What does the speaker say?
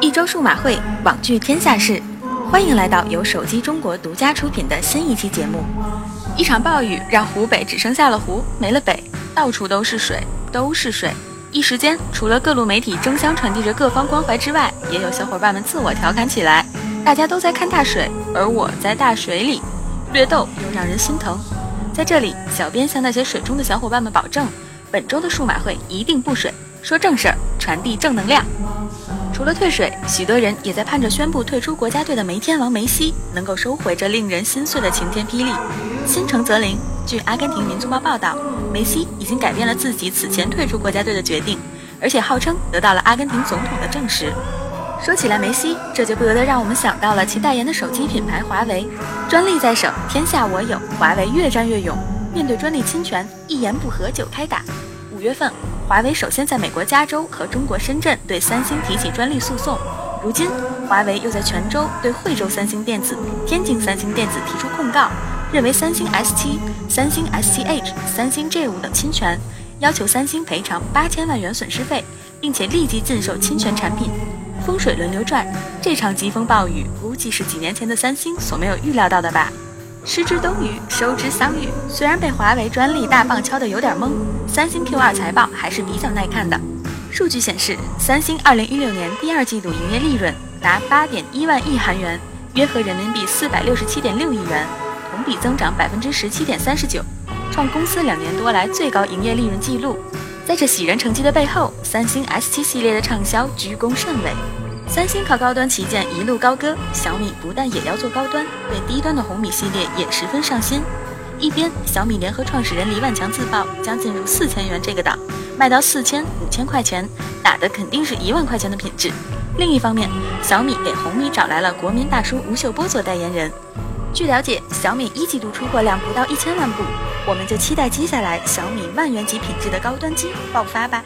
一周数码会，网聚天下事，欢迎来到由手机中国独家出品的新一期节目。一场暴雨让湖北只剩下了湖，没了北，到处都是水，都是水。一时间，除了各路媒体争相传递着各方关怀之外，也有小伙伴们自我调侃起来。大家都在看大水，而我在大水里，略逗又让人心疼。在这里，小编向那些水中的小伙伴们保证，本周的数码会一定不水，说正事儿，传递正能量。除了退水，许多人也在盼着宣布退出国家队的梅天王梅西能够收回这令人心碎的晴天霹雳。心诚则灵。据阿根廷民族报报道，梅西已经改变了自己此前退出国家队的决定，而且号称得到了阿根廷总统的证实。说起来，梅西这就不由得让我们想到了其代言的手机品牌华为，专利在手，天下我有。华为越战越勇，面对专利侵权，一言不合就开打。五月份，华为首先在美国加州和中国深圳对三星提起专利诉讼，如今华为又在泉州对惠州三星电子、天津三星电子提出控告，认为三星 S7、三星 S7H、三星 J5 等侵权，要求三星赔偿八千万元损失费，并且立即禁售侵权产品。风水轮流转，这场疾风暴雨估计是几年前的三星所没有预料到的吧。失之东隅，收之桑榆。虽然被华为专利大棒敲得有点懵，三星 Q2 财报还是比较耐看的。数据显示，三星2016年第二季度营业利润达8.1万亿韩元，约合人民币467.6亿元，同比增长17.39%，创公司两年多来最高营业利润记录。在这喜人成绩的背后，三星 S7 系列的畅销居功甚伟。三星靠高端旗舰一路高歌，小米不但也要做高端，对低端的红米系列也十分上心。一边，小米联合创始人李万强自曝将进入四千元这个档，卖到四千、五千块钱，打的肯定是一万块钱的品质。另一方面，小米给红米找来了国民大叔吴秀波做代言人。据了解，小米一季度出货量不到一千万部。我们就期待接下来小米万元级品质的高端机爆发吧。